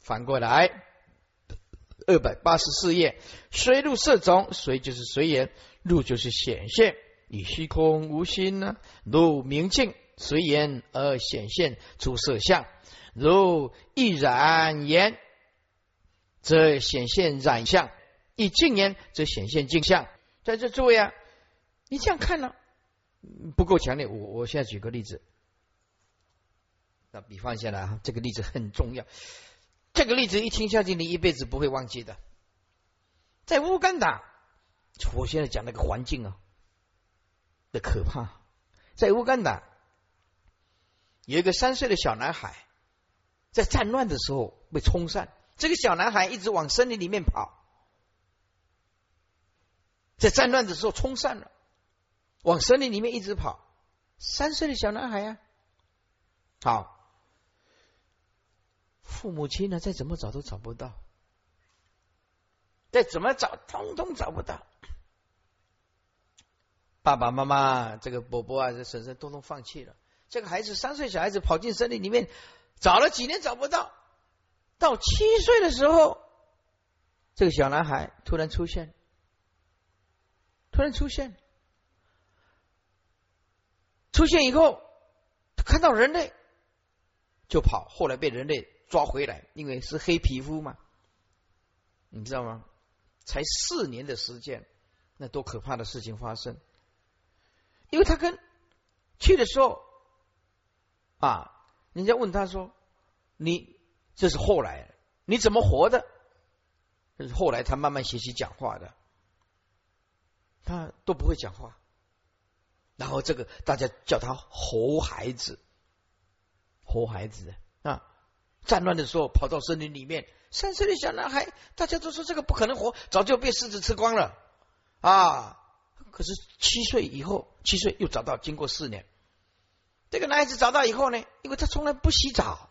反过来，二百八十四页，随入色中，随就是随缘，入就是显现，以虚空无心呢，入明镜，随缘而显现出色相，如一染言，则显现染相；一净言，则显现净相。在这诸位啊，你这样看呢，不够强烈。我我现在举个例子，那比方下来啊，这个例子很重要。这个例子一听下去，你一辈子不会忘记的。在乌干达，我现在讲那个环境啊的可怕。在乌干达，有一个三岁的小男孩，在战乱的时候被冲散。这个小男孩一直往森林里面跑，在战乱的时候冲散了，往森林里面一直跑。三岁的小男孩呀，好。父母亲呢？再怎么找都找不到，再怎么找，通通找不到。爸爸妈妈、这个伯伯啊、这婶婶，通通放弃了。这个孩子三岁小孩子跑进森林里面，找了几年找不到。到七岁的时候，这个小男孩突然出现，突然出现，出现以后，看到人类就跑，后来被人类。抓回来，因为是黑皮肤嘛，你知道吗？才四年的时间，那多可怕的事情发生！因为他跟去的时候啊，人家问他说：“你这是后来你怎么活的？”这是后来他慢慢学习讲话的，他都不会讲话。然后这个大家叫他猴孩子，猴孩子。战乱的时候，跑到森林里面，三岁的小男孩，大家都说这个不可能活，早就被狮子吃光了啊！可是七岁以后，七岁又找到，经过四年，这个男孩子找到以后呢，因为他从来不洗澡，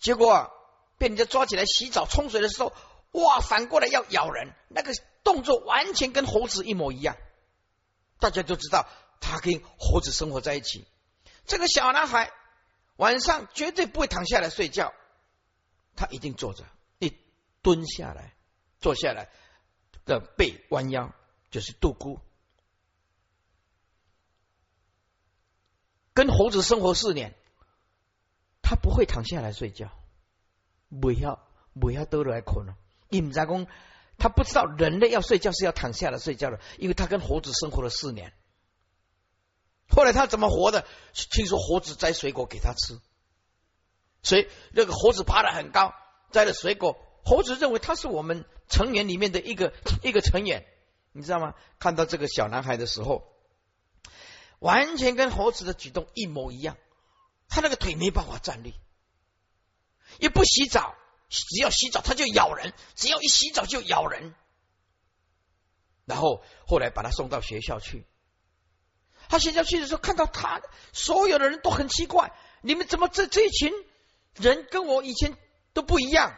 结果被人家抓起来洗澡冲水的时候，哇，反过来要咬人，那个动作完全跟猴子一模一样。大家都知道，他跟猴子生活在一起。这个小男孩。晚上绝对不会躺下来睡觉，他一定坐着，一蹲下来，坐下来的背弯腰就是杜姑。跟猴子生活四年，他不会躺下来睡觉，不要不要都来困了。尹扎公他不知道人类要睡觉是要躺下来睡觉的，因为他跟猴子生活了四年。后来他怎么活的？听说猴子摘水果给他吃，所以那个猴子爬得很高，摘了水果，猴子认为他是我们成员里面的一个一个成员，你知道吗？看到这个小男孩的时候，完全跟猴子的举动一模一样，他那个腿没办法站立，也不洗澡，只要洗澡他就咬人，只要一洗澡就咬人，然后后来把他送到学校去。他学校去的时候，看到他，所有的人都很奇怪，你们怎么这这一群人跟我以前都不一样？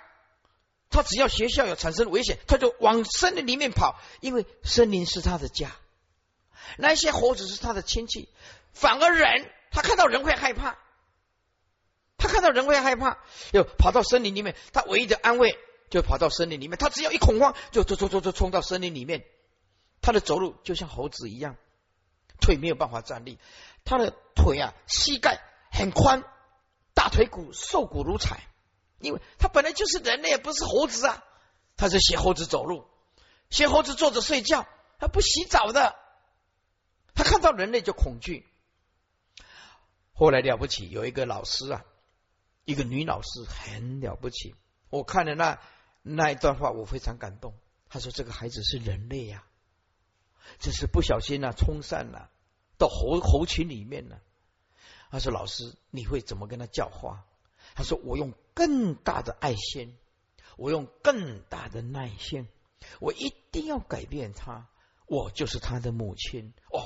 他只要学校有产生危险，他就往森林里面跑，因为森林是他的家，那些猴子是他的亲戚。反而人，他看到人会害怕，他看到人会害怕，又跑到森林里面。他唯一的安慰就跑到森林里面，他只要一恐慌，就冲冲冲冲冲到森林里面。他的走路就像猴子一样。腿没有办法站立，他的腿啊，膝盖很宽，大腿骨瘦骨如柴，因为他本来就是人类，不是猴子啊。他是学猴子走路，学猴子坐着睡觉，他不洗澡的。他看到人类就恐惧。后来了不起，有一个老师啊，一个女老师很了不起。我看了那那一段话，我非常感动。他说：“这个孩子是人类呀。”只是不小心呢，冲散了，到猴猴群里面了。他说：“老师，你会怎么跟他教化？”他说：“我用更大的爱心，我用更大的耐心，我一定要改变他。我就是他的母亲。”哦，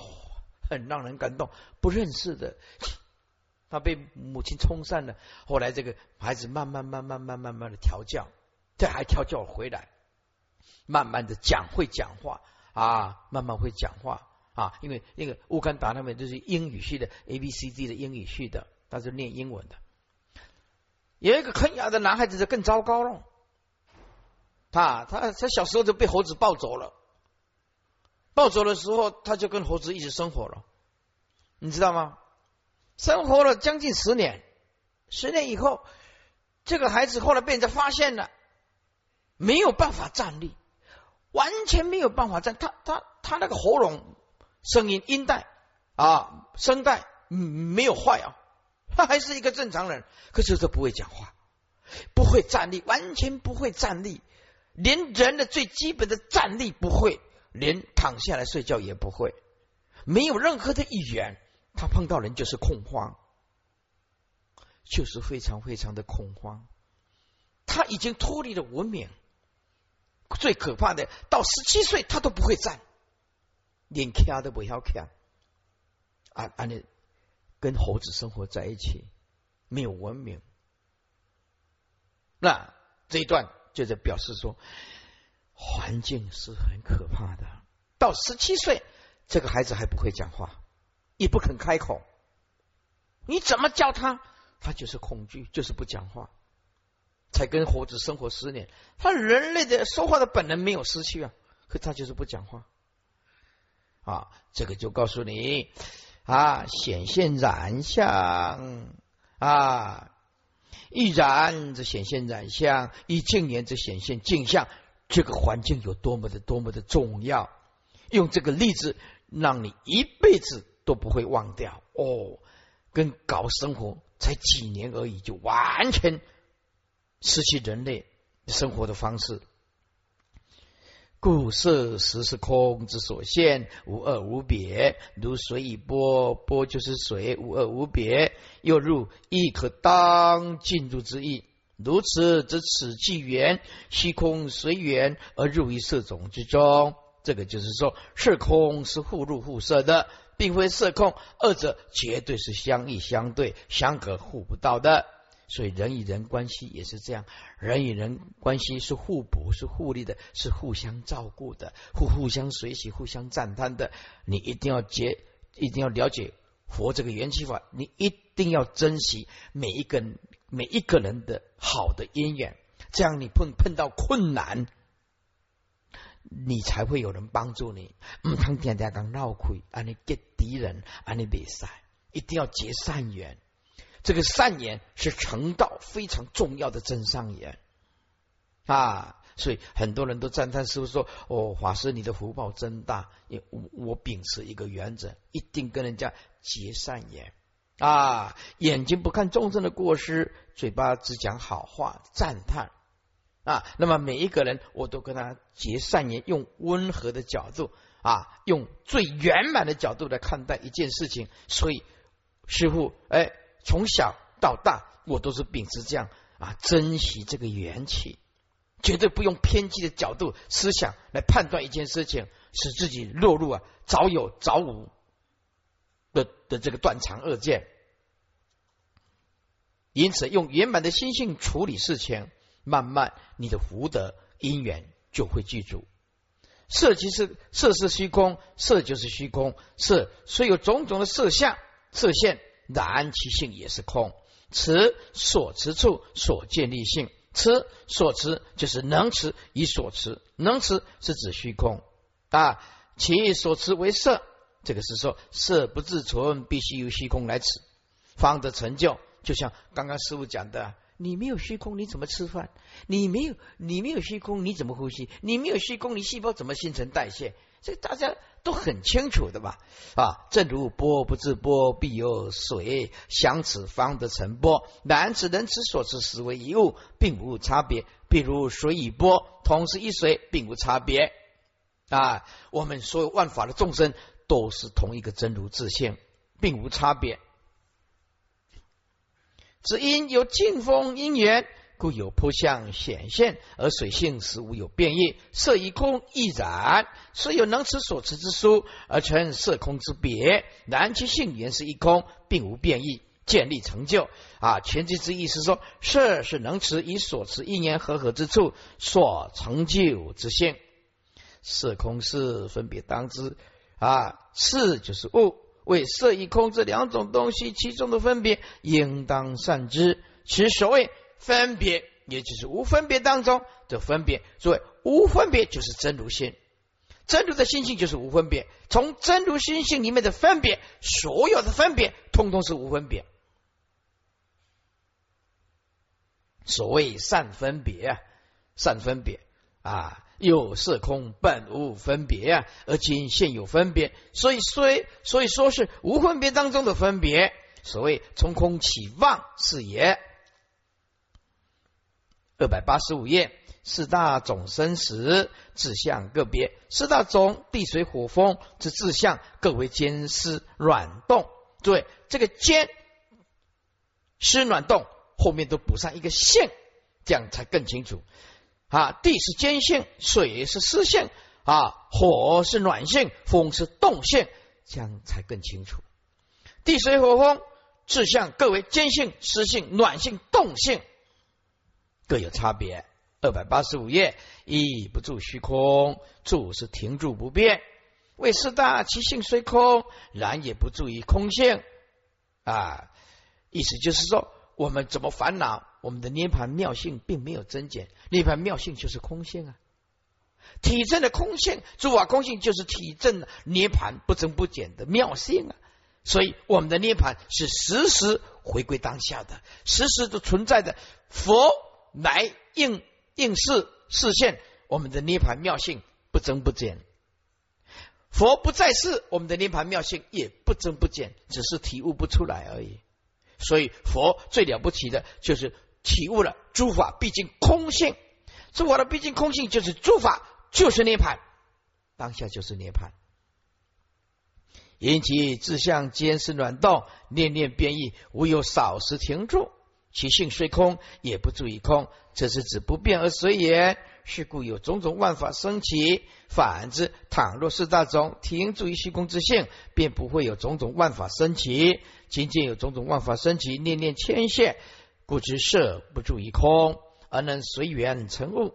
很让人感动。不认识的，他被母亲冲散了。后来这个孩子慢慢、慢慢、慢慢、慢慢的调教，这还调教回来，慢慢的讲会讲话。啊，慢慢会讲话啊，因为那个乌干达那边就是英语系的，A B C D 的英语系的，他是念英文的。有一个肯雅的男孩子就更糟糕了，他他他小时候就被猴子抱走了，抱走的时候他就跟猴子一起生活了，你知道吗？生活了将近十年，十年以后，这个孩子后来被人家发现了，没有办法站立，完全没有办法站，他他他那个喉咙声音音带啊声带没有坏啊。他还是一个正常人，可是他不会讲话，不会站立，完全不会站立，连人的最基本的站立不会，连躺下来睡觉也不会，没有任何的语言。他碰到人就是恐慌，就是非常非常的恐慌。他已经脱离了文明，最可怕的，到十七岁他都不会站，连卡都不要卡，啊啊你。跟猴子生活在一起，没有文明。那这一段就在表示说，环境是很可怕的。到十七岁，这个孩子还不会讲话，也不肯开口。你怎么教他，他就是恐惧，就是不讲话。才跟猴子生活十年，他人类的说话的本能没有失去啊，可他就是不讲话。啊，这个就告诉你。啊，显现染相啊，一染则显现染相，一静言则显现镜相。这个环境有多么的多么的重要，用这个例子让你一辈子都不会忘掉哦。跟搞生活才几年而已，就完全失去人类生活的方式。故色实是空之所现，无二无别。如水以波，波就是水，无二无别。又入亦可当进入之意。如此，则此即缘虚空随缘而入于色种之中。这个就是说，色空是互入互色的，并非色空，二者绝对是相异相对、相隔互不到的。所以人与人关系也是这样，人与人关系是互补、是互利的，是互相照顾的，互互相学习、互相赞叹的。你一定要结，一定要了解佛这个元气法，你一定要珍惜每一个每一个人的好的因缘，这样你碰碰到困难，你才会有人帮助你。唔通天天讲闹亏，安尼结敌人，安尼比赛，一定要结善缘。这个善言是成道非常重要的真善言啊，所以很多人都赞叹师傅说：“哦，法师你的福报真大。”我我秉持一个原则，一定跟人家结善言啊，眼睛不看众生的过失，嘴巴只讲好话赞叹啊。那么每一个人，我都跟他结善言，用温和的角度啊，用最圆满的角度来看待一件事情。所以师傅，哎。从小到大，我都是秉持这样啊，珍惜这个缘起，绝对不用偏激的角度思想来判断一件事情，使自己落入啊早有早无的的这个断肠恶见。因此，用圆满的心性处理事情，慢慢你的福德因缘就会记住。色即是色是虚空，色就是虚空，色虽有种种的色相色现。然其性也是空，持所持处所建立性，持所持就是能持以所持，能持是指虚空啊，其所持为色，这个是说色不自存，必须由虚空来持，方得成就。就像刚刚师傅讲的，你没有虚空，你怎么吃饭？你没有你没有虚空，你怎么呼吸？你没有虚空，你细胞怎么新陈代谢？这大家都很清楚的吧？啊，正如波不自波，必有水相此方得成波。男子人之所知实为一物，并无差别。比如水与波，同是一水，并无差别。啊，我们所有万法的众生都是同一个真如自性，并无差别。只因有净风因缘。故有破相显现，而水性实无有变异。色一空亦然，虽有能持所持之书，而成色空之别。然其性原是一空，并无变异，建立成就。啊，前句之意是说，色是能持以所持一言合合之处所成就之性。色空是分别当知啊，是就是物，为色一空这两种东西其中的分别，应当善知。其所谓。分别，也就是无分别当中的分别。所谓无分别，就是真如心。真如的心性就是无分别。从真如心性里面的分别，所有的分别，通通是无分别。所谓善分别啊，善分别啊，有是空本无分别啊，而今现有分别，所以虽所以说是无分别当中的分别。所谓从空起妄是也。二百八十五页，四大种生死志向个别，四大种地水火风之志向各为坚湿软动。对，这个坚湿软动后面都补上一个性，这样才更清楚。啊，地是坚性，水是湿性，啊，火是暖性，风是动性，这样才更清楚。地水火风。志向各为坚性、湿性、暖性、动性，各有差别。二百八十五页，一不住虚空，住是停住不变。为四大，其性虽空，然也不住于空性。啊，意思就是说，我们怎么烦恼？我们的涅盘妙性并没有增减，涅盘妙性就是空性啊。体证的空性，诸法空性就是体证涅盘不增不减的妙性啊。所以，我们的涅盘是时时回归当下的，时时都存在的。佛来应应世视现，我们的涅盘妙性不增不减。佛不在世，我们的涅盘妙性也不增不减，只是体悟不出来而已。所以，佛最了不起的就是体悟了诸法毕竟空性，诸法的毕竟空性就是诸法就是涅盘，当下就是涅盘。因其志向坚实暖动，念念变异，无有少时停住。其性虽空，也不注意空。这是指不变而随缘。是故有种种万法生起。反之，倘若四大种停住于虚空之性，便不会有种种万法生起。仅仅有种种万法生起，念念牵线，故知色不注于空，而能随缘成物。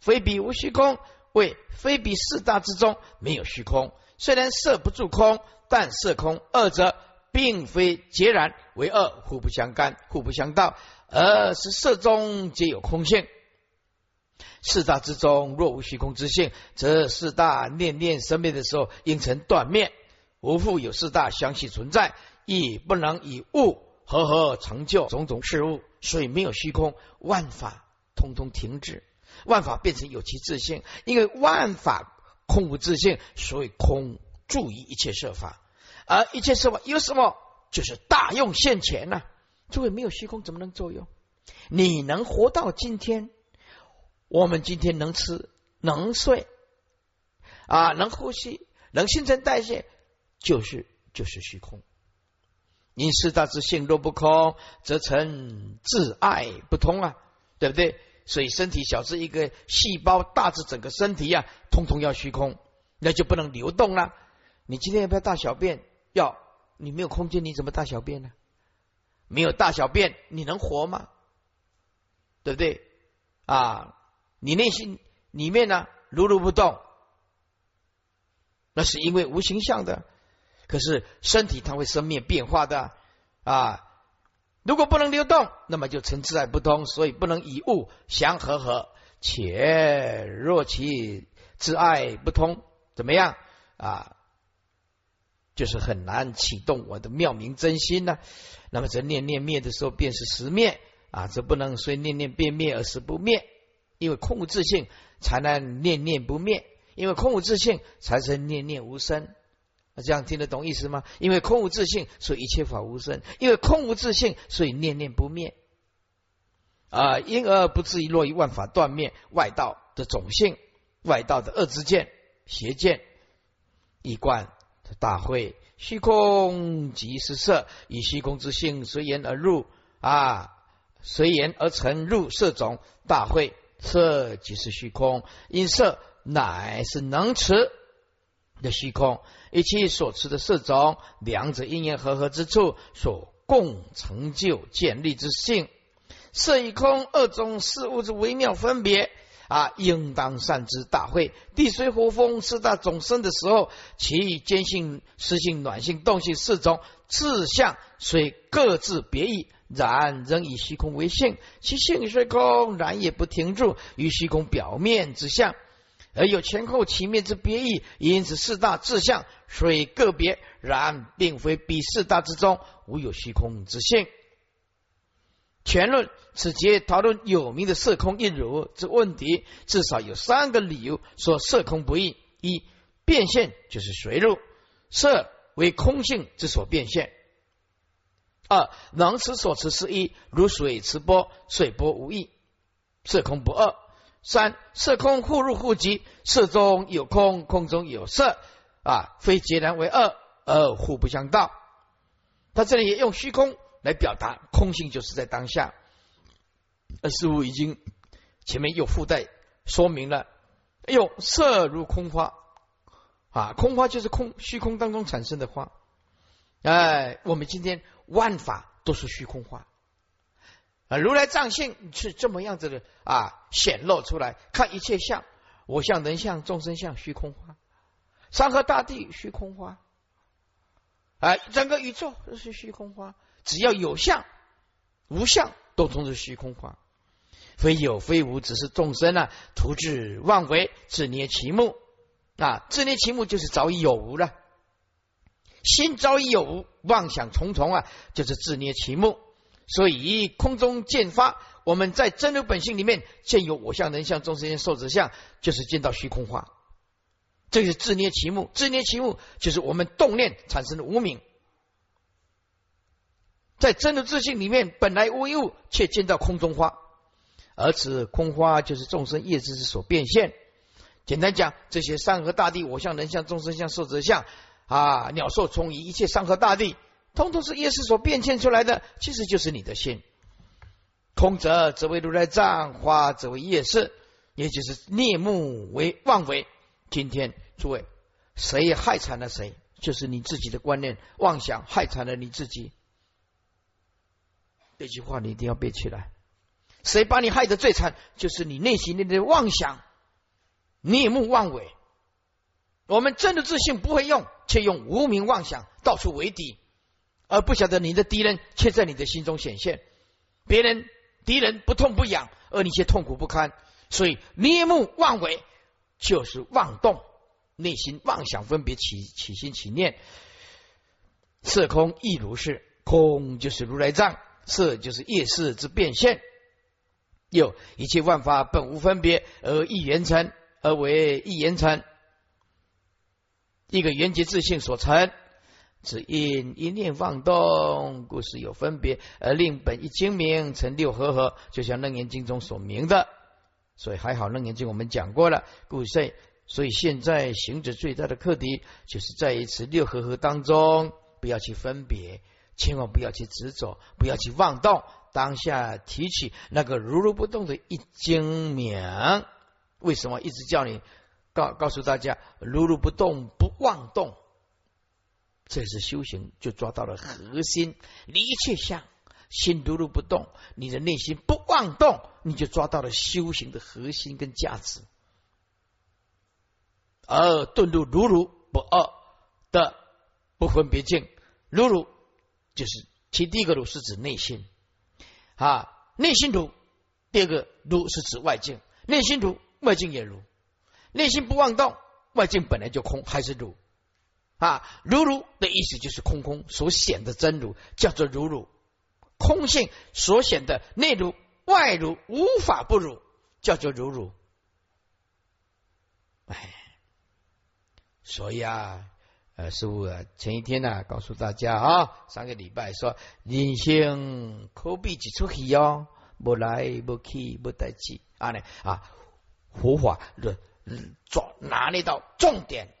非彼无虚空，为非彼四大之中没有虚空。虽然色不住空。但色空二者并非截然为二，互不相干，互不相道，而是色中皆有空性。四大之中若无虚空之性，则四大念念生灭的时候应成断灭。无复有四大相续存在，亦不能以物和合成就种种事物。所以没有虚空，万法通通停止，万法变成有其自性。因为万法空无自性，所以空。注意一切设法，而一切设法有什么？就是大用现前呐！诸位没有虚空怎么能作用？你能活到今天，我们今天能吃能睡啊，能呼吸，能新陈代谢，就是就是虚空。因四大之性若不空，则成自爱不通啊，对不对？所以身体小至一个细胞，大至整个身体呀，通通要虚空，那就不能流动了。你今天要不要大小便？要，你没有空间，你怎么大小便呢？没有大小便，你能活吗？对不对？啊，你内心里面呢，如如不动，那是因为无形象的。可是身体它会生灭变化的啊。如果不能流动，那么就成自在不通，所以不能以物相合合。且若其自爱不通，怎么样啊？就是很难启动我的妙明真心呢。那么这念念灭的时候，便是实灭啊！这不能随念念变灭而实不灭，因为空无自性才能念念不灭，因为空无自性才是念念无生。这样听得懂意思吗？因为空无自性，所以一切法无生；因为空无自性，所以念念不灭啊！因而不至于落于万法断灭外道的种性、外道的恶之见、邪见，一贯。大会虚空即是色，以虚空之性随缘而入啊，随缘而成入色种。大会色即是虚空，因色乃是能持的虚空，一切所持的色种，两者因缘合合之处，所共成就建立之性。色与空二种事物之微妙分别。啊，应当善知大会地水火风四大总生的时候，其坚性、湿性、暖性、动性四种志向虽各自别异，然仍以虚空为性，其性虽空，然也不停住于虚空表面之相，而有前后其面之别异。因此四大志相虽个别，然并非彼四大之中无有虚空之性。全论此节讨论有名的色空一如之问题，至少有三个理由说色空不异：一、变现就是随入，色为空性之所变现。二能持所持是一，如水持波，水波无异，色空不二。三色空互入互即，色中有空，空中有色，啊，非截然为二，而互不相道。他这里也用虚空来表达空性，就是在当下。而似乎已经前面又附带说明了，哎呦色如空花，啊，空花就是空虚空当中产生的花。哎，我们今天。万法都是虚空化啊！如来藏性是这么样子的啊，显露出来。看一切相，我相、人相、众生相，虚空化；山河大地，虚空化。哎，整个宇宙都是虚空化。只要有相、无相，都通是虚空化。非有非无，只是众生啊，徒自妄为，自捏其目啊！自捏其目，就是早已有无了。心早已有无，妄想重重啊，就是自捏其目。所以空中见发，我们在真如本性里面见有我相、人相、众生相、寿者相，就是见到虚空化。这是自捏其目，自捏其目就是我们动念产生的无名。在真的自信里面本来无一物，却见到空中花，而此空花就是众生业之所变现。简单讲，这些山河大地、我相、人相、众生相、寿者相。啊，鸟兽虫蚁，一切山河大地，通通是业识所变现出来的，其实就是你的心。空者则为如来藏，花则为业识，也就是孽目为妄为。今天诸位，谁害惨了谁？就是你自己的观念妄想害惨了你自己。这句话你一定要背起来。谁把你害得最惨？就是你内心的妄想，孽目妄为。我们真的自信不会用。却用无名妄想到处为敌，而不晓得你的敌人却在你的心中显现。别人敌人不痛不痒，而你却痛苦不堪。所以捏目妄为就是妄动，内心妄想分别起起心起念。色空亦如是，空就是如来藏，色就是业识之变现。又一切万法本无分别，而一缘成，而为一缘成。一个缘结自性所成，只因一念妄动，故是有分别，而令本一精明成六合合，就像楞严经中所明的。所以还好，楞严经我们讲过了，故所所以现在行者最大的课题，就是在一次六合合当中，不要去分别，千万不要去执着，不要去妄动，当下提起那个如如不动的一精明。为什么一直叫你？告告诉大家，如如不动，不妄动，这是修行，就抓到了核心。离一切相，心如如不动，你的内心不妄动，你就抓到了修行的核心跟价值。而顿入如如不二的不分别境，如如就是其第一个如是指内心啊，内心如；第二个如是指外境，内心如，外境也如。内心不妄动，外境本来就空，还是如啊？如如的意思就是空空所显的真如，叫做如如空性所显的内如外如，无法不如，叫做如如。哎，所以啊，呃，师傅啊前一天呢，告诉大家啊，上个礼拜说人生可比一出戏哦，不来不去不代志啊呢啊，佛法的。抓拿捏到重点，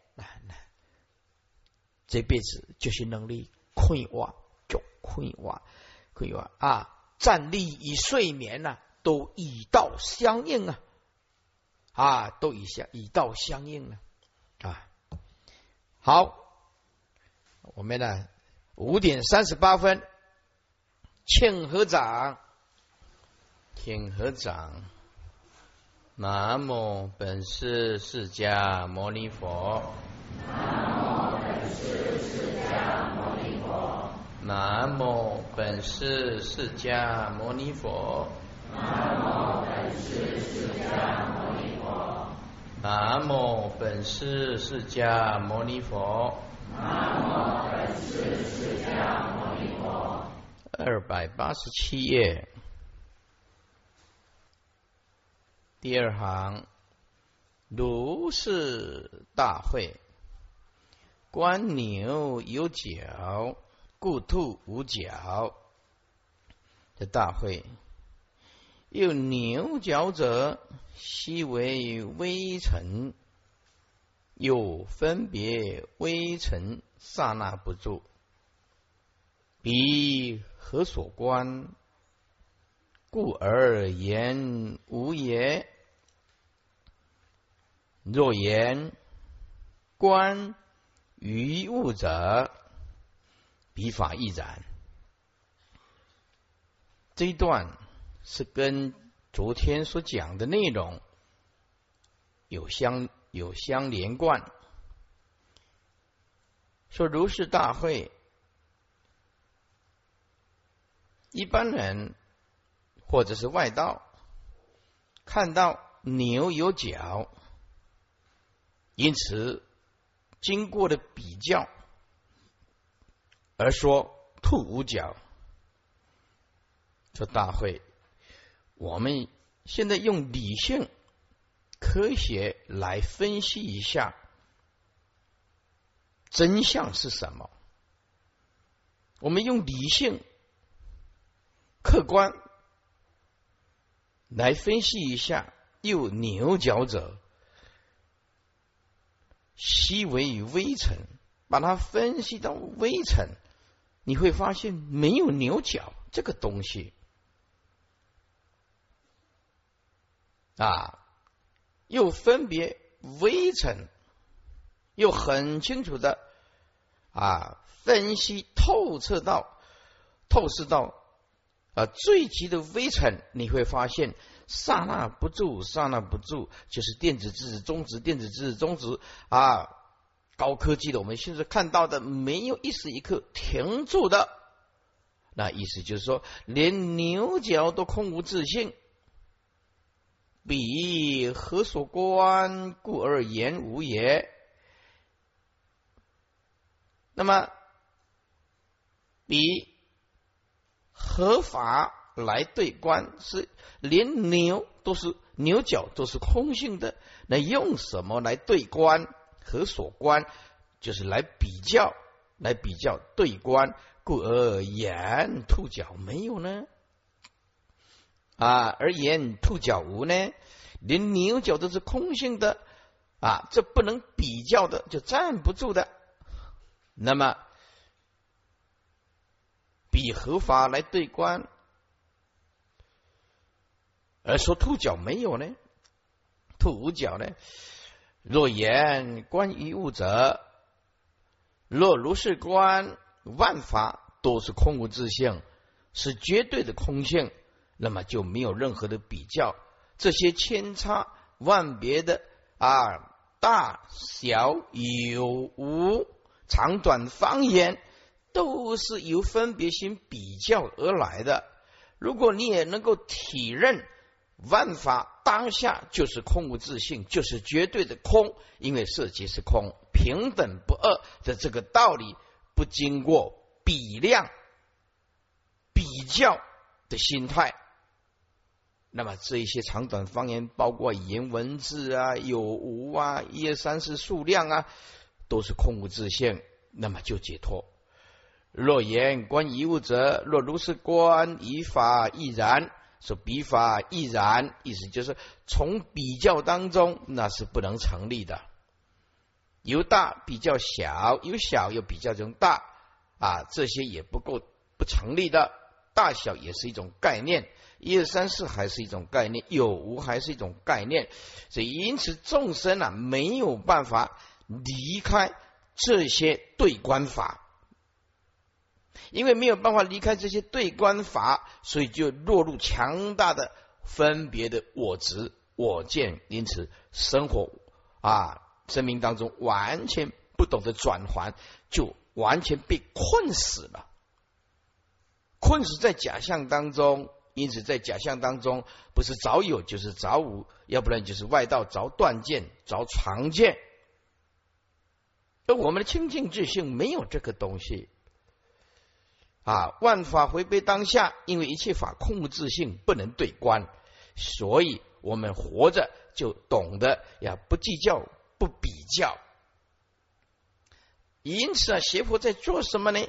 这辈子就是能力困挖就困挖困挖啊！站立与睡眠呐，都以道相应啊啊，都以相以道相应了啊！好，我们呢五点三十八分，庆合掌，请合掌。南无本师释迦牟尼佛。南无本师释迦牟尼佛。南无本师释迦牟尼佛。南无本师释迦牟尼佛。南无本师释迦牟尼佛。南无本师释迦牟尼佛。二百八十七页，第二行，如是大会，观牛有角。故兔无角的大会，有牛角者，悉为微尘；有分别微尘，刹那不住。彼何所观？故而言无也。若言观于物者。笔法亦然。这一段是跟昨天所讲的内容有相有相连贯。说如是大会，一般人或者是外道看到牛有角，因此经过的比较。而说兔无角，这大会，我们现在用理性、科学来分析一下真相是什么。我们用理性、客观来分析一下，有牛角者，悉为微尘，把它分析到微尘。你会发现没有牛角这个东西啊，又分别微尘，又很清楚的啊分析透彻到透视到啊最极的微尘，你会发现刹那不住，刹那不住，就是电子质子中子，电子质子中子啊。高科技的，我们现在看到的没有一时一刻停住的，那意思就是说，连牛角都空无自性，彼何所观？故而言无也。那么，比合法来对观，是连牛都是牛角都是空性的，那用什么来对观？何所观？就是来比较，来比较对观，故而言兔角没有呢？啊，而言兔角无呢？连牛角都是空性的啊，这不能比较的，就站不住的。那么，比合法来对观，而说兔角没有呢？兔无角呢？若言观于物者，若如是观，万法都是空无自性，是绝对的空性，那么就没有任何的比较。这些千差万别的啊，大小有无、长短方言，都是由分别心比较而来的。如果你也能够体认。万法当下就是空无自性，就是绝对的空，因为色即是空，平等不二的这个道理，不经过比量、比较的心态，那么这一些长短方言，包括语言文字啊、有无啊、一二三四数量啊，都是空无自性，那么就解脱。若言观一物者，若如是观，以法亦然。说比法亦然，意思就是从比较当中那是不能成立的。由大比较小，由小又比较成大啊，这些也不够不成立的。大小也是一种概念，一二三四还是一种概念，有无还是一种概念。所以因此众生啊没有办法离开这些对观法。因为没有办法离开这些对观法，所以就落入强大的分别的我执、我见，因此生活啊，生命当中完全不懂得转还，就完全被困死了。困死在假象当中，因此在假象当中，不是早有就是早无，要不然就是外道早断见，早常见。而我们的清净自性没有这个东西啊！万法回归当下，因为一切法空无自性，不能对观，所以我们活着就懂得要不计较、不比较。因此啊，邪佛在做什么呢？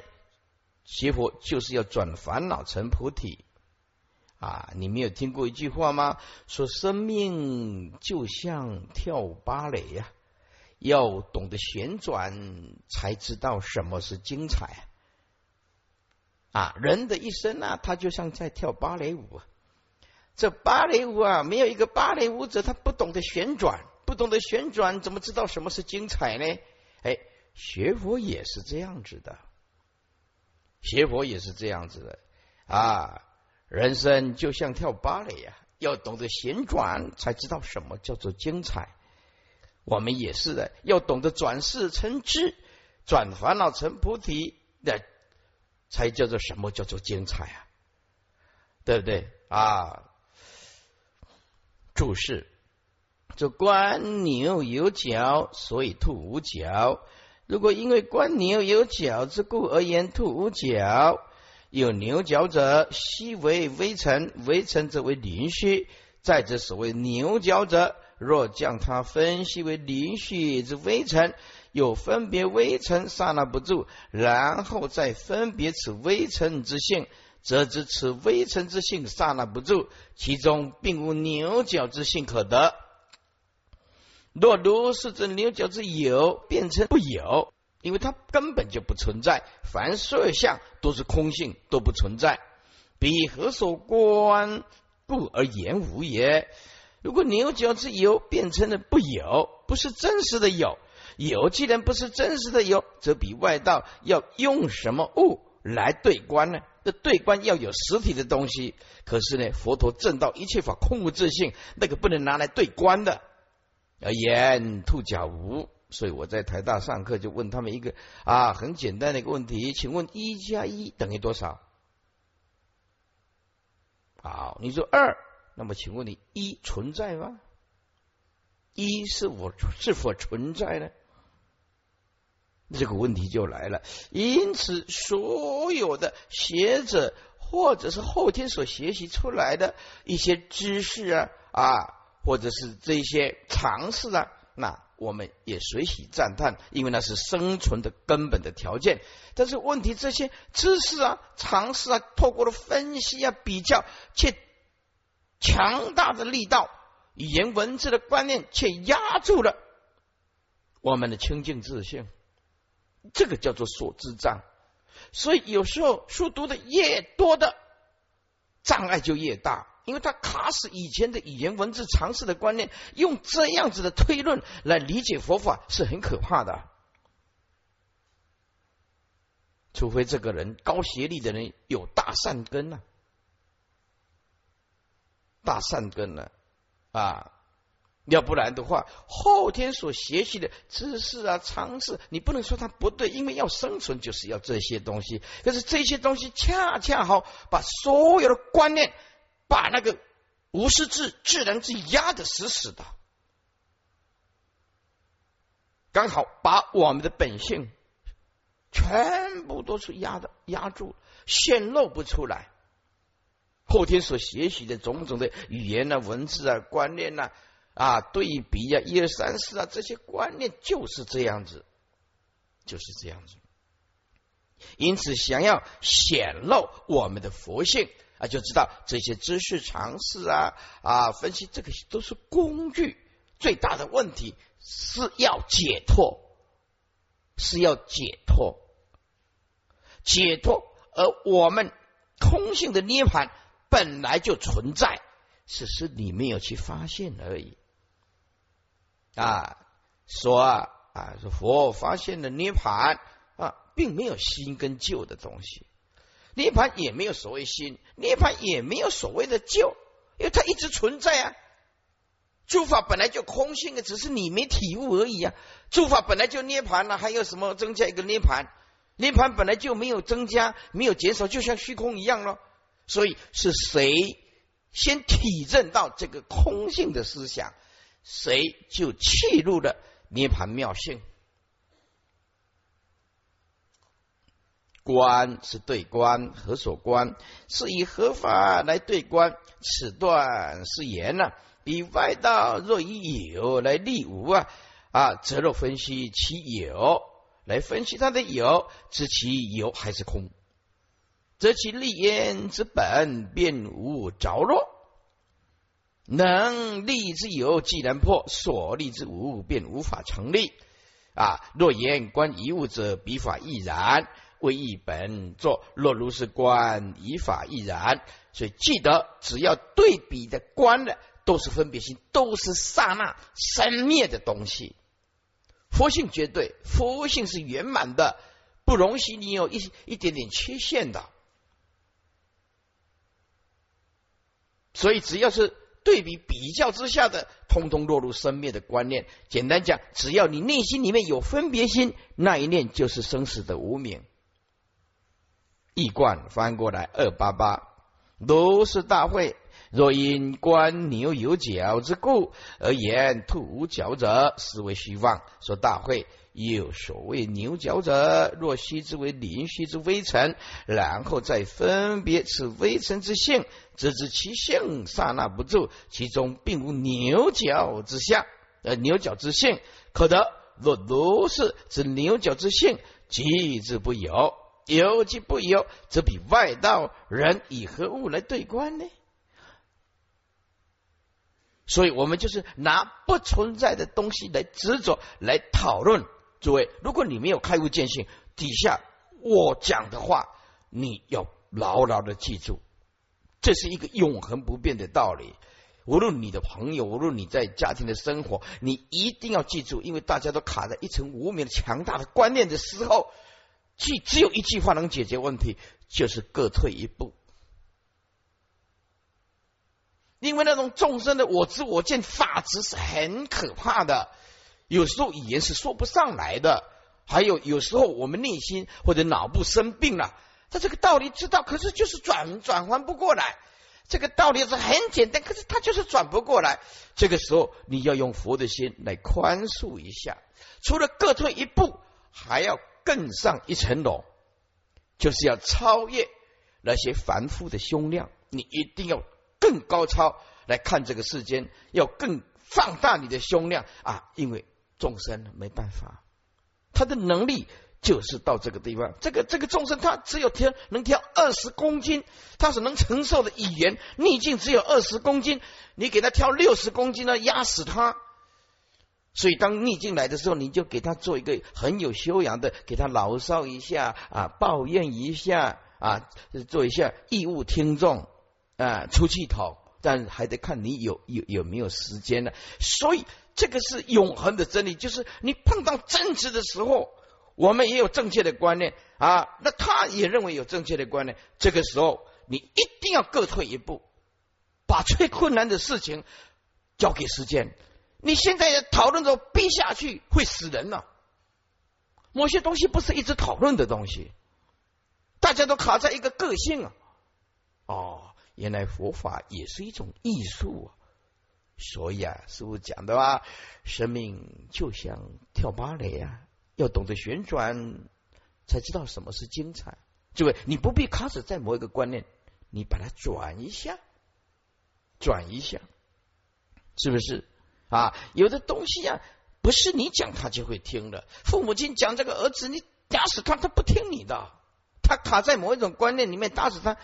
邪佛就是要转烦恼成菩提啊！你没有听过一句话吗？说生命就像跳芭蕾呀。要懂得旋转，才知道什么是精彩啊！人的一生啊，他就像在跳芭蕾舞。这芭蕾舞啊，没有一个芭蕾舞者，他不懂得旋转，不懂得旋转，怎么知道什么是精彩呢？哎，学佛也是这样子的，学佛也是这样子的啊！人生就像跳芭蕾呀，要懂得旋转，才知道什么叫做精彩。我们也是的，要懂得转世成智，转烦恼成菩提，那才叫做什么叫做精彩啊？对不对啊？注释：这观牛有角，所以兔无角。如果因为观牛有角之故而言兔无角，有牛角者，悉为微尘，微尘则为灵虚。再者，所谓牛角者。若将它分析为灵虚之微尘，有分别微尘刹那不住，然后再分别此微尘之性，则知此微尘之性刹那不住，其中并无牛角之性可得。若如是，之牛角之有变成不有，因为它根本就不存在。凡色相都是空性，都不存在。彼何所观？故而言无也。如果牛角之有变成了不有，不是真实的有，有既然不是真实的有，则比外道要用什么物来对观呢？这对观要有实体的东西，可是呢，佛陀正道一切法空无自性，那个不能拿来对观的。而言兔角无，所以我在台大上课就问他们一个啊很简单的一个问题，请问一加一等于多少？好，你说二。那么，请问你一存在吗？一是否是否存在呢？这个问题就来了。因此，所有的学者或者是后天所学习出来的一些知识啊啊，或者是这些常识啊，那我们也随喜赞叹，因为那是生存的根本的条件。但是问题，这些知识啊、常识啊，透过了分析啊、比较，却。强大的力道，语言文字的观念，却压住了我们的清净自信。这个叫做所知障。所以有时候书读的越多的障碍就越大，因为他卡死以前的语言文字常识的观念，用这样子的推论来理解佛法是很可怕的。除非这个人高学历的人有大善根呢。大善根了啊！要不然的话，后天所学习的知识啊、常识，你不能说它不对，因为要生存就是要这些东西。可是这些东西恰恰好把所有的观念，把那个无师自自然之压的死死的，刚好把我们的本性全部都是压的压住，显露不出来。后天所学习的种种的语言啊、文字啊、观念呐啊、对比啊、一二三四啊，这些观念就是这样子，就是这样子。因此，想要显露我们的佛性啊，就知道这些知识常识啊啊，分析这个都是工具。最大的问题是要解脱，是要解脱，解脱。而我们空性的涅盘。本来就存在，只是你没有去发现而已。啊，说啊啊，说佛发现了涅盘啊，并没有新跟旧的东西，涅盘也没有所谓新，涅盘也没有所谓的旧，因为它一直存在啊。诸法本来就空性的，只是你没体悟而已啊。诸法本来就涅盘了，还有什么增加一个涅盘？涅盘本来就没有增加，没有减少，就像虚空一样咯。所以是谁先体证到这个空性的思想，谁就契入了涅盘妙性。观是对观，何所观？是以合法来对观。此段是言呢，比外道若以有来立无啊啊，则若分析其有，来分析它的有，知其有还是空，则其立焉之本便无着落。能立之有，既然破，所立之无便无法成立啊。若言观一物者，彼法亦然。为一本作，若如是观，以法亦然。所以记得，只要对比的观的，都是分别心，都是刹那生灭的东西。佛性绝对，佛性是圆满的，不容许你有一一点点缺陷的。所以只要是对比比较之下的，通通落入生灭的观念。简单讲，只要你内心里面有分别心，那一念就是生死的无名。一贯翻过来二八八，如是大会。若因观牛有角之故而言兔无角者，实为虚妄。说大会有所谓牛角者，若悉之为灵虚之微尘，然后再分别此微尘之性，则知其性刹那不住，其中并无牛角之相，呃牛角之性可得。若如是，指牛角之性，即之不有。有即不有，则比外道人以何物来对观呢？所以我们就是拿不存在的东西来执着来讨论。诸位，如果你没有开悟见性，底下我讲的话，你要牢牢的记住，这是一个永恒不变的道理。无论你的朋友，无论你在家庭的生活，你一定要记住，因为大家都卡在一层无名的强大的观念的时候。只只有一句话能解决问题，就是各退一步。因为那种众生的我知我见法执是很可怕的，有时候语言是说不上来的。还有有时候我们内心或者脑部生病了，他这个道理知道，可是就是转转换不过来。这个道理是很简单，可是他就是转不过来。这个时候你要用佛的心来宽恕一下，除了各退一步，还要。更上一层楼，就是要超越那些凡夫的胸量。你一定要更高超来看这个世间，要更放大你的胸量啊！因为众生没办法，他的能力就是到这个地方。这个这个众生，他只有挑能挑二十公斤，他是能承受的语言逆境只有二十公斤，你给他挑六十公斤呢，压死他。所以，当逆境来的时候，你就给他做一个很有修养的，给他牢骚一下啊，抱怨一下啊，做一下义务听众啊，出气筒，但还得看你有有有没有时间呢。所以，这个是永恒的真理，就是你碰到争执的时候，我们也有正确的观念啊，那他也认为有正确的观念，这个时候你一定要各退一步，把最困难的事情交给时间。你现在讨论着逼下去会死人了。某些东西不是一直讨论的东西，大家都卡在一个个性啊。哦，原来佛法也是一种艺术啊。所以啊，师傅讲的啊，生命就像跳芭蕾啊，要懂得旋转，才知道什么是精彩。诸位，你不必卡死在某一个观念，你把它转一下，转一下，是不是？啊，有的东西啊，不是你讲他就会听的。父母亲讲这个儿子，你打死他，他不听你的，他卡在某一种观念里面，打死他，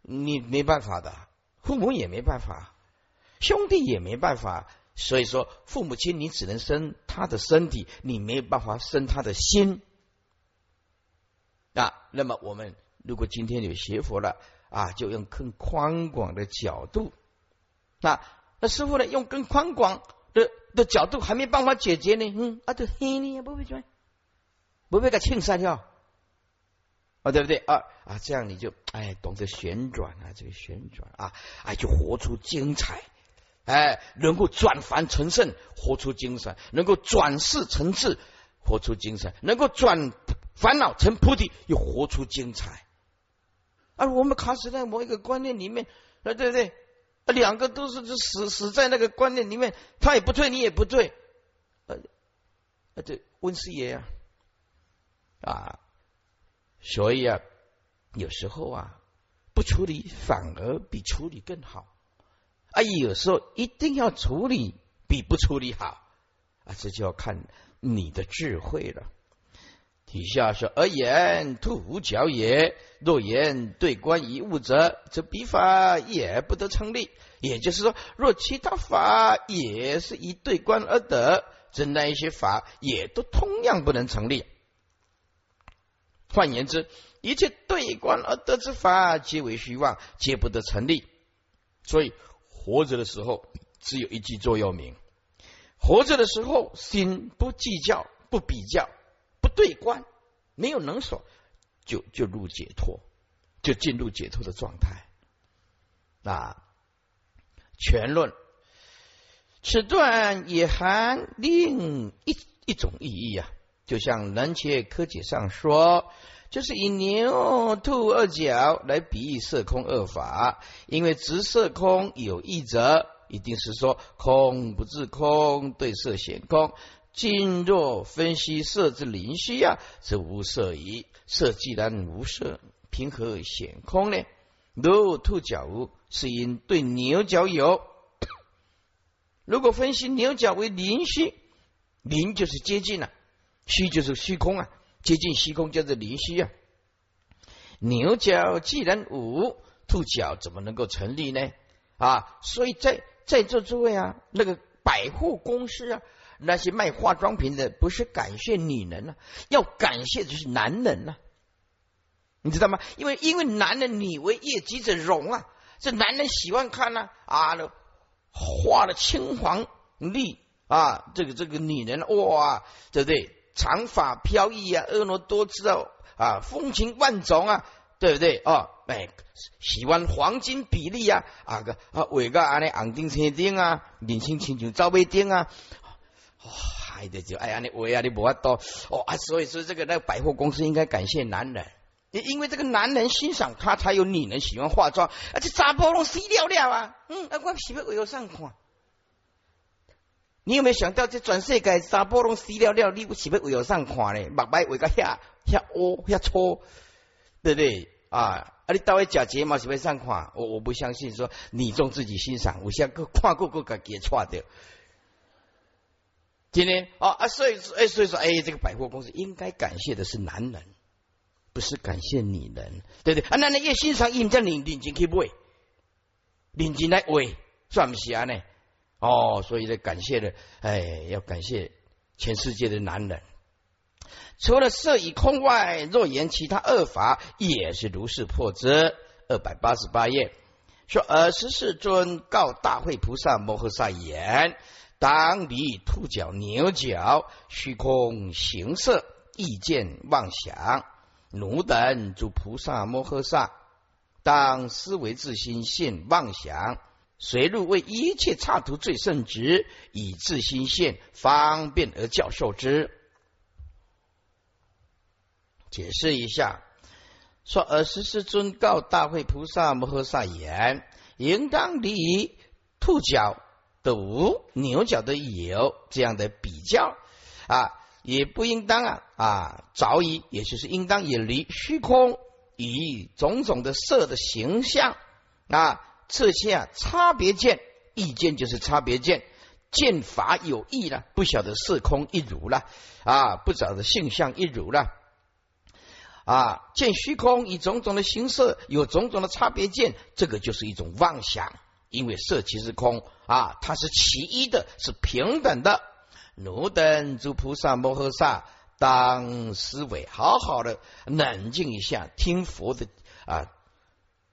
你没办法的。父母也没办法，兄弟也没办法。所以说，父母亲你只能生他的身体，你没有办法生他的心。啊，那么我们如果今天有学佛了啊，就用更宽广的角度，那。那师傅呢？用更宽广的角度还没办法解决呢。嗯，啊，就嘿呢，不会转，不会个轻三跳，啊，对不对？啊啊，这样你就哎懂得旋转啊，这个旋转啊，哎，就活出精彩，哎，能够转凡成圣，活出精神；能够转世成智，活出精神；能够转烦恼成菩提，又活出精彩。而我们卡死在某一个观念里面，啊，对不对？两个都是死死在那个观念里面，他也不对，你也不对。呃，呃，这温师爷呀，啊，所以啊，有时候啊，不处理反而比处理更好。啊，有时候一定要处理，比不处理好。啊，这就要看你的智慧了。底下说：“而言兔无角也。若言对观一物者，则彼法也不得成立。也就是说，若其他法也是以对观而得，则那一些法也都同样不能成立。换言之，一切对观而得之法，皆为虚妄，皆不得成立。所以，活着的时候只有一句座右铭。”活着的时候，心不计较、不比较、对观，没有能所，就就入解脱，就进入解脱的状态。啊，全论此段也含另一一种意义啊，就像南切科解上说，就是以牛、兔二角来比喻色空二法，因为直色空有异者。一定是说空不自空，对色显空。今若分析色之灵虚呀，则无色矣。色既然无色，凭何显空呢？如兔角无，是因对牛角有。如果分析牛角为灵虚，灵就是接近了，虚就是虚空啊，接近虚空叫做灵虚啊。牛角既然无，兔角怎么能够成立呢？啊，所以在在座诸位啊，那个百货公司啊，那些卖化妆品的，不是感谢女人啊，要感谢的是男人呐，你知道吗？因为因为男人女为业绩者容啊，这男人喜欢看呢啊，画的青黄绿啊，这个这个女人哇，对不对？长发飘逸啊，婀娜多姿啊，啊，风情万种啊。对不对哦？哎，喜欢黄金比例啊啊个啊，伟个安尼昂钉车钉啊，年轻亲像赵薇钉啊，哦，还得就哎呀，你伟啊，你无法多哦啊，所以说这个那个百货公司应该感谢男人，因为这个男人欣赏他，才有女人喜欢化妆，而且查波拢死了了啊，嗯，啊，我喜欢为有上看。你有没有想到这全世界查波拢死了了，你不喜欢为有上看呢？目白为个遐遐乌遐粗。对不对啊？啊，你到位假睫毛是会上看，我我不相信说你中自己欣赏，我先个跨过个给错掉。今天哦啊，所以哎，所以说哎，这个百货公司应该感谢的是男人，不是感谢女人，对不对？啊，男人越欣赏，越叫领领进去买，领进来喂，算不起啊呢？哦，所以呢，感谢的哎，要感谢全世界的男人。除了色与空外，若言其他二法，也是如是破之。二百八十八页说：尔时世尊告大会菩萨摩诃萨言：当离兔角、牛角、虚空形色、意见妄想，奴等诸菩萨摩诃萨，当思维自心现妄想，随入为一切刹图最圣职，以自心现方便而教授之。解释一下，说尔时世尊告大会菩萨摩诃萨言：应当离兔角的无，牛角的有，这样的比较啊，也不应当啊啊，早已也就是应当远离虚空，以种种的色的形象啊，这些啊差别见，意见就是差别见，见法有异了，不晓得色空一如了啊，不晓得性相一如了。啊，见虚空以种种的形式，有种种的差别见，这个就是一种妄想。因为色即是空啊，它是其一的，是平等的。奴等诸菩萨摩诃萨，当思维，好好的冷静一下，听佛的啊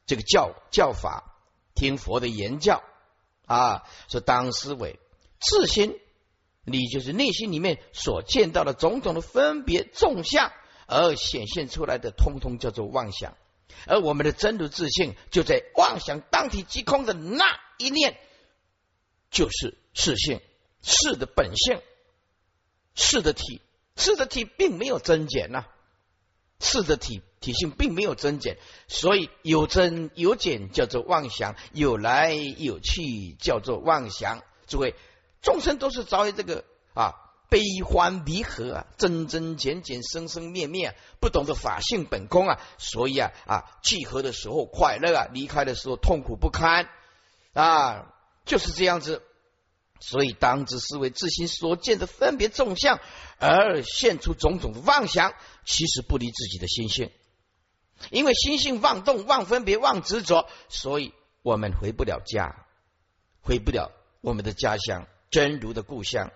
这个教教法，听佛的言教啊，说当思维，自心，你就是内心里面所见到的种种的分别众相。而显现出来的，通通叫做妄想。而我们的真如自信，就在妄想当体即空的那一念，就是是性，是的本性，是的体，是的体，并没有增减呐。事的体体性并没有增减，所以有增有减叫做妄想，有来有去叫做妄想。诸位，众生都是遭遇这个啊悲欢离合啊，增增减减，生生灭灭，不懂得法性本空啊，所以啊啊聚合的时候快乐啊，离开的时候痛苦不堪啊，就是这样子。所以当知是为自心所见的分别众相，而现出种种的妄想，其实不离自己的心性。因为心性妄动、妄分别、妄执着，所以我们回不了家，回不了我们的家乡真如的故乡。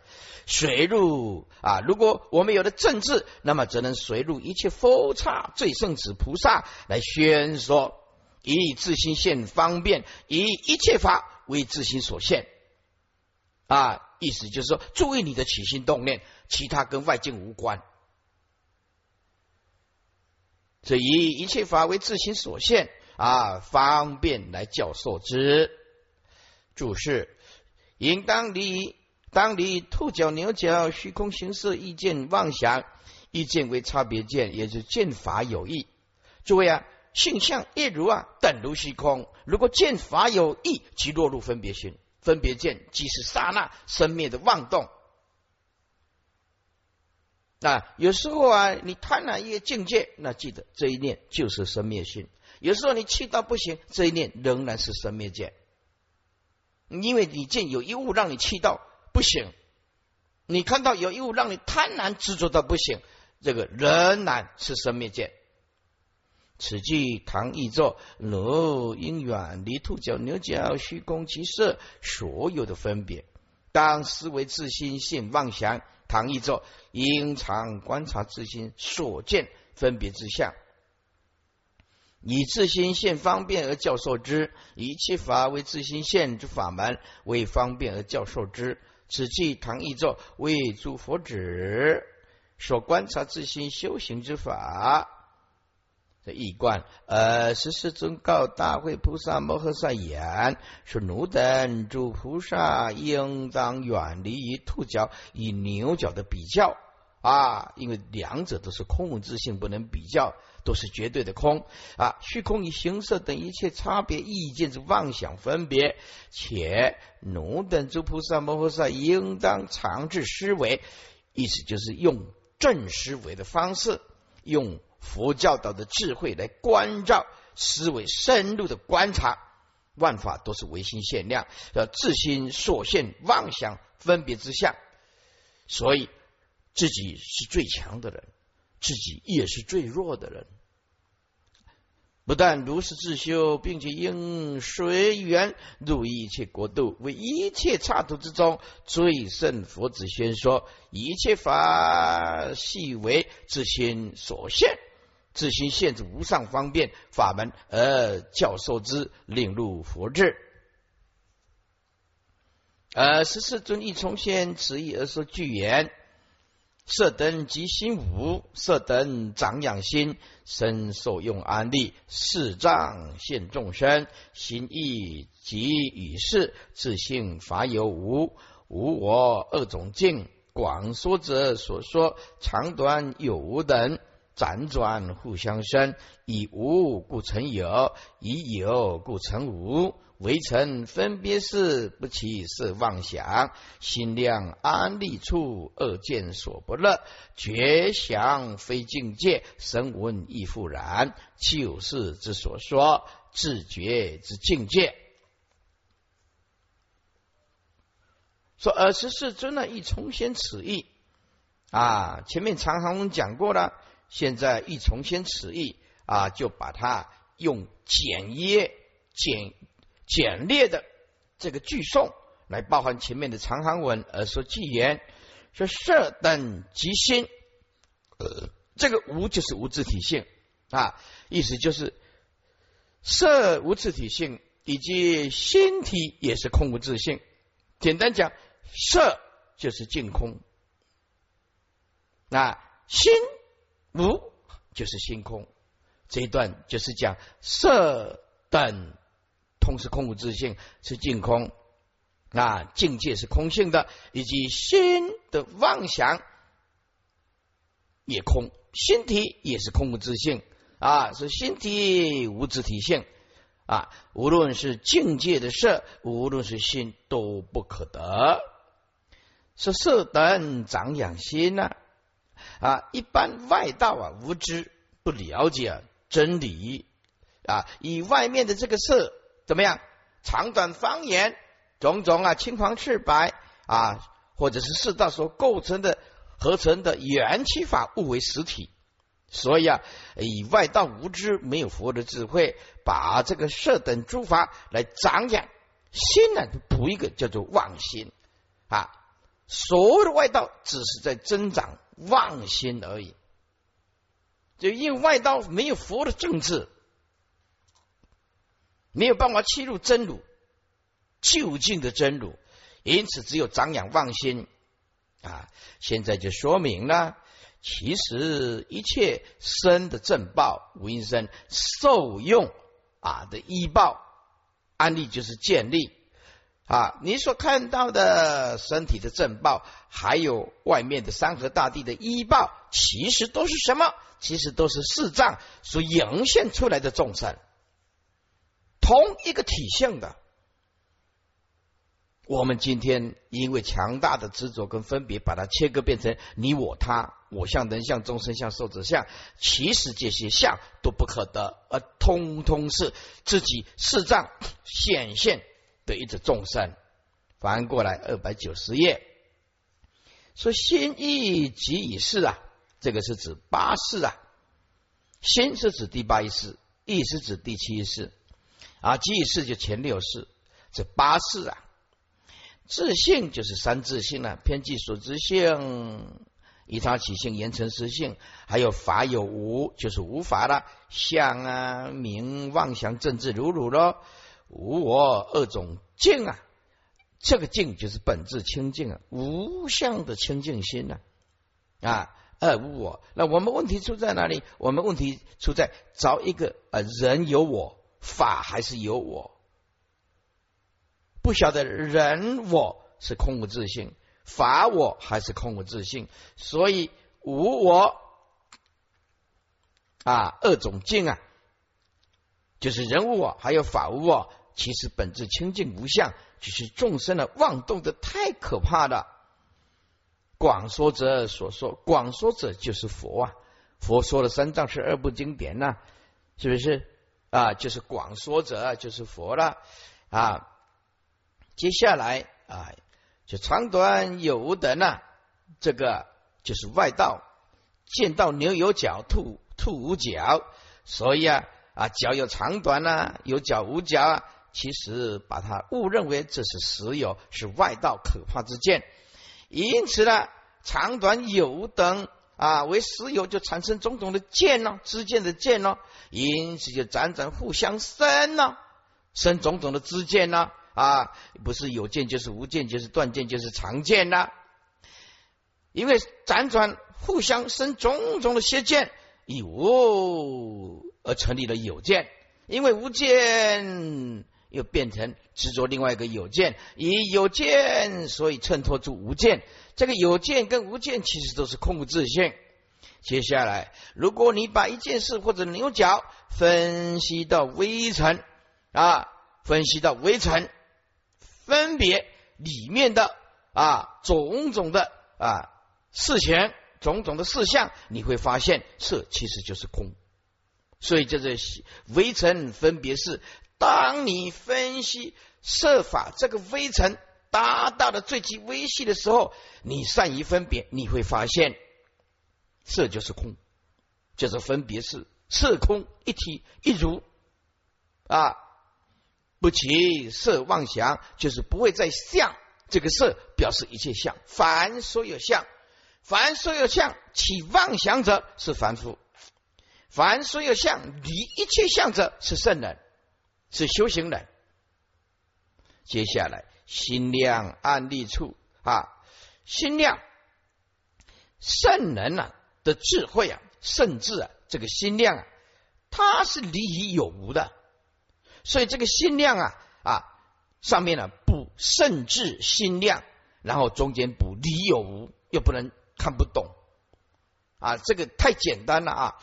随入啊，如果我们有了政治，那么则能随入一切佛刹最圣子菩萨来宣说，以自心现方便，以一切法为自心所限。啊，意思就是说，注意你的起心动念，其他跟外境无关。所以一切法为自心所限啊，方便来教授之。注释：应当离当离兔角牛角虚空形色意见妄想，意见为差别见，也是见法有异。诸位啊，性相一如啊，等如虚空。如果见法有异，即落入分别心。分别见即是刹那生灭的妄动啊！有时候啊，你贪婪一个境界，那记得这一念就是生灭心；有时候你气到不行，这一念仍然是生灭见。因为你见有一物让你气到不行，你看到有一物让你贪婪执着到不行，这个仍然是生灭见。此即唐译作：如应远离兔角牛角虚空其色，所有的分别，当思维自心现妄想。唐译作：应常观察自心所见分别之相，以自心现方便而教授之。一切法为自心现之法门，为方便而教授之。此即唐译作：为诸佛指所观察自心修行之法。这一观，呃，十四尊告大会菩萨摩诃萨言：说奴等诸菩萨应当远离于兔角与牛角的比较啊，因为两者都是空无自性，不能比较，都是绝对的空啊。虚空与形色等一切差别意见之妄想分别，且奴等诸菩萨摩诃萨应当常治思维，意思就是用正思维的方式用。佛教导的智慧来关照思维深入的观察，万法都是唯心限量，要自心所现妄想分别之相，所以自己是最强的人，自己也是最弱的人。不但如是自修，并且应随缘入一切国度，为一切刹土之中最胜佛子宣说一切法，系为自心所现。自心限制无上方便法门而教授之，领入佛智。而十四尊亦从现此意而说具言：色等即心无，色等长养心，身受用安利，四障现众生，心意即与事，自性法有无，无我二种境。广说者所说长短有无等。辗转互相生，以无故成有，以有故成无，唯成分别事，不起是妄想，心量安立处，恶见所不乐，觉想非境界，声闻亦复然，就是之所说自觉之境界。说尔时世尊呢，亦重现此意啊，前面常常讲过了。现在一重新此意啊，就把它用简约、简简略的这个句诵来包含前面的长行文，而说句言说色等即心，呃，这个无就是无自体性啊，意思就是色无自体性，以及心体也是空无自性。简单讲，色就是净空，那心。无就是星空，这一段就是讲色等同是空无自性，是净空，那境界是空性的，以及心的妄想也空，心体也是空无自性啊，是心体无自体性啊。无论是境界的色，无论是心，都不可得。是色等长养心呢！啊一般外道啊，无知不了解真理啊，以外面的这个色怎么样，长短方言种种啊，青黄赤白啊，或者是四道所构成的。合成的元气法误为实体，所以啊，以外道无知，没有佛的智慧，把这个色等诸法来长养心呢，补一个叫做妄心啊。所有的外道只是在增长妄心而已，就因为外道没有佛的政治，没有办法切入真如究竟的真如，因此只有长养妄心。啊，现在就说明了，其实一切生的正报，无因生受用啊的依报，安利就是建立啊。你所看到的身体的正报，还有外面的山河大地的依报，其实都是什么？其实都是四藏所涌现出来的众生，同一个体性的。我们今天因为强大的执着跟分别，把它切割变成你我他，我相人相众生相寿者相，其实这些相都不可得，而通通是自己视障显现的一种众生。翻过来二百九十页，说心意即已是啊，这个是指八世啊，心是指第八意识，意是指第七意识啊，即已是就前六世，这八世啊。自性就是三自性啊，偏计所知性，以他起性言成实性，还有法有无，就是无法了，相啊名妄想政治如如咯，无我二种境啊，这个境就是本质清净啊，无相的清净心呐啊，二无我，那我们问题出在哪里？我们问题出在找一个呃人有我，法还是有我？不晓得人我是空无自性，法我还是空无自性，所以无我啊，二种境啊，就是人无我，还有法无我，其实本质清净无相，只是众生的妄动的太可怕了。广说者所说，广说者就是佛啊，佛说的三藏是二部经典呐，是不是啊？就是广说者就是佛了啊。接下来啊，就长短有无等呢？这个就是外道，见到牛有角，兔兔无角，所以啊啊脚有长短呐，有角无角啊，其实把它误认为这是实有，是外道可怕之见。因此呢，长短有等啊为实有，就产生种种的见呢，知见的见呢，因此就辗转互相生呢，生种种的知见呢。啊，不是有见就是无见，就是断见就是常见呐。因为辗转互相生种种的邪见，以无而成立了有见；因为无见又变成执着另外一个有见，以有见所以衬托出无见。这个有见跟无见其实都是空无自性。接下来，如果你把一件事或者牛角分析到微尘啊，分析到微尘。分别里面的啊种种的啊事情，种种的事项，你会发现色其实就是空。所以就是微尘分别是，当你分析设法这个微尘达到了最极微细的时候，你善于分别，你会发现色就是空，就是分别是色空一体一如啊。不起色妄想，就是不会再相这个色表示一切相。凡所有相，凡所有相起妄想者是凡夫；凡所有相离一切相者是圣人，是修行人。接下来心量安立处啊，心量圣人啊的智慧啊，甚至啊这个心量啊，它是离于有无的。所以这个心量啊啊，上面呢补甚至心量，然后中间补理有无，又不能看不懂啊，这个太简单了啊！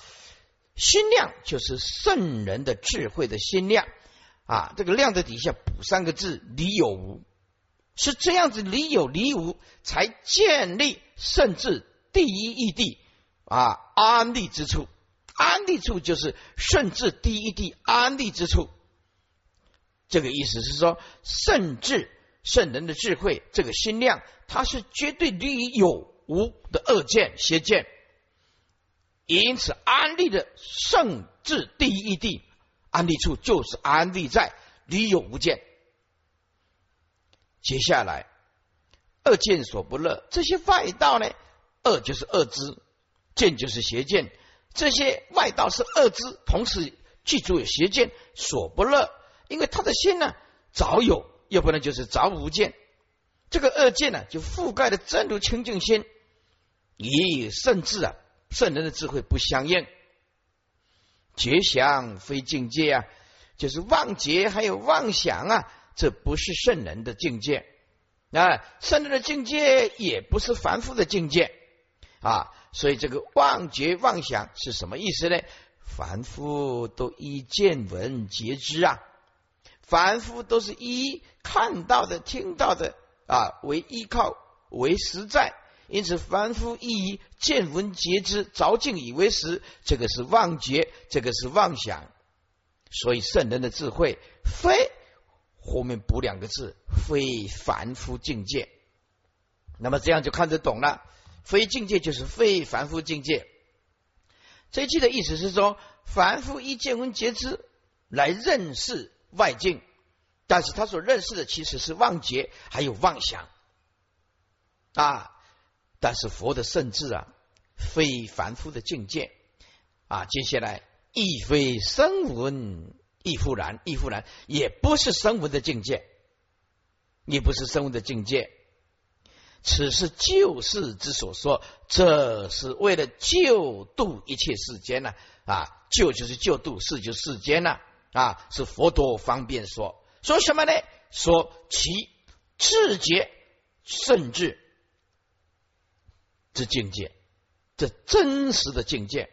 心量就是圣人的智慧的心量啊，这个量的底下补三个字：理有无。是这样子，理有理无，才建立甚至第一义地啊安立之处。安立处就是甚至第一地安立之处。这个意思是说，甚至圣人的智慧，这个心量，它是绝对离有无的恶见邪见。因此，安立的圣至第一义地安立处，就是安立在离有无见。接下来，恶见所不乐，这些外道呢？恶就是恶知，见就是邪见，这些外道是恶知，同时记住有邪见所不乐，因为他的心呢早有，又不能就是早无见，这个恶见呢就覆盖了真如清净心，以甚至啊圣人的智慧不相应，觉想非境界啊，就是妄觉还有妄想啊。这不是圣人的境界啊，圣人的境界也不是凡夫的境界啊，所以这个妄觉妄想是什么意思呢？凡夫都依见闻觉知啊，凡夫都是依看到的、听到的啊为依靠为实在，因此凡夫依见闻觉知着境以为实，这个是妄觉，这个是妄想，所以圣人的智慧非。后面补两个字，非凡夫境界。那么这样就看得懂了，非境界就是非凡夫境界。这一句的意思是说，凡夫依见闻觉知来认识外境，但是他所认识的其实是妄觉，还有妄想啊。但是佛的圣智啊，非凡夫的境界啊。接下来亦非声闻。亦复然，亦复然，也不是声闻的境界，也不是声闻的境界。此是救世之所说，这是为了救度一切世间呢。啊，救就是救度，世就世间呢。啊，是佛陀方便说，说什么呢？说其智觉甚至之境界，这真实的境界，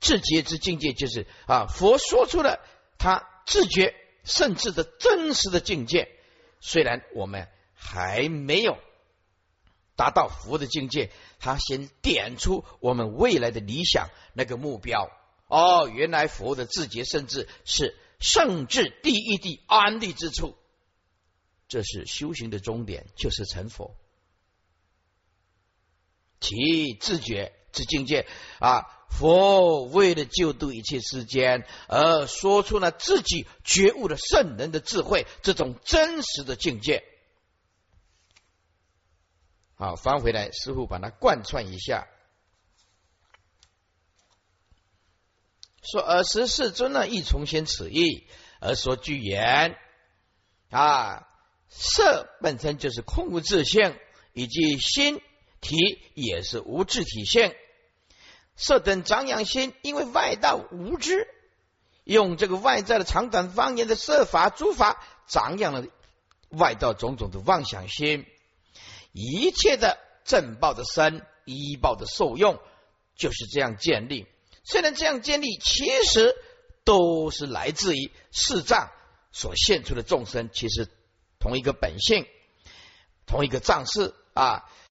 自觉之境界，就是啊，佛说出了。他自觉甚至的真实的境界，虽然我们还没有达到佛的境界，他先点出我们未来的理想那个目标。哦，原来佛的自觉甚至是圣智第一地安立之处，这是修行的终点，就是成佛。其自觉之境界啊。佛为了救度一切世间，而说出了自己觉悟的圣人的智慧，这种真实的境界。好，翻回来，师傅把它贯穿一下，说：“尔时世尊呢，亦重现此意，而说句言啊，色本身就是空无自性，以及心体也是无自体性。”色等长养心，因为外道无知，用这个外在的长短方言的设法诸法，长养了外道种种的妄想心。一切的正报的生，依报的受用，就是这样建立。虽然这样建立，其实都是来自于四障所现出的众生，其实同一个本性，同一个藏式啊。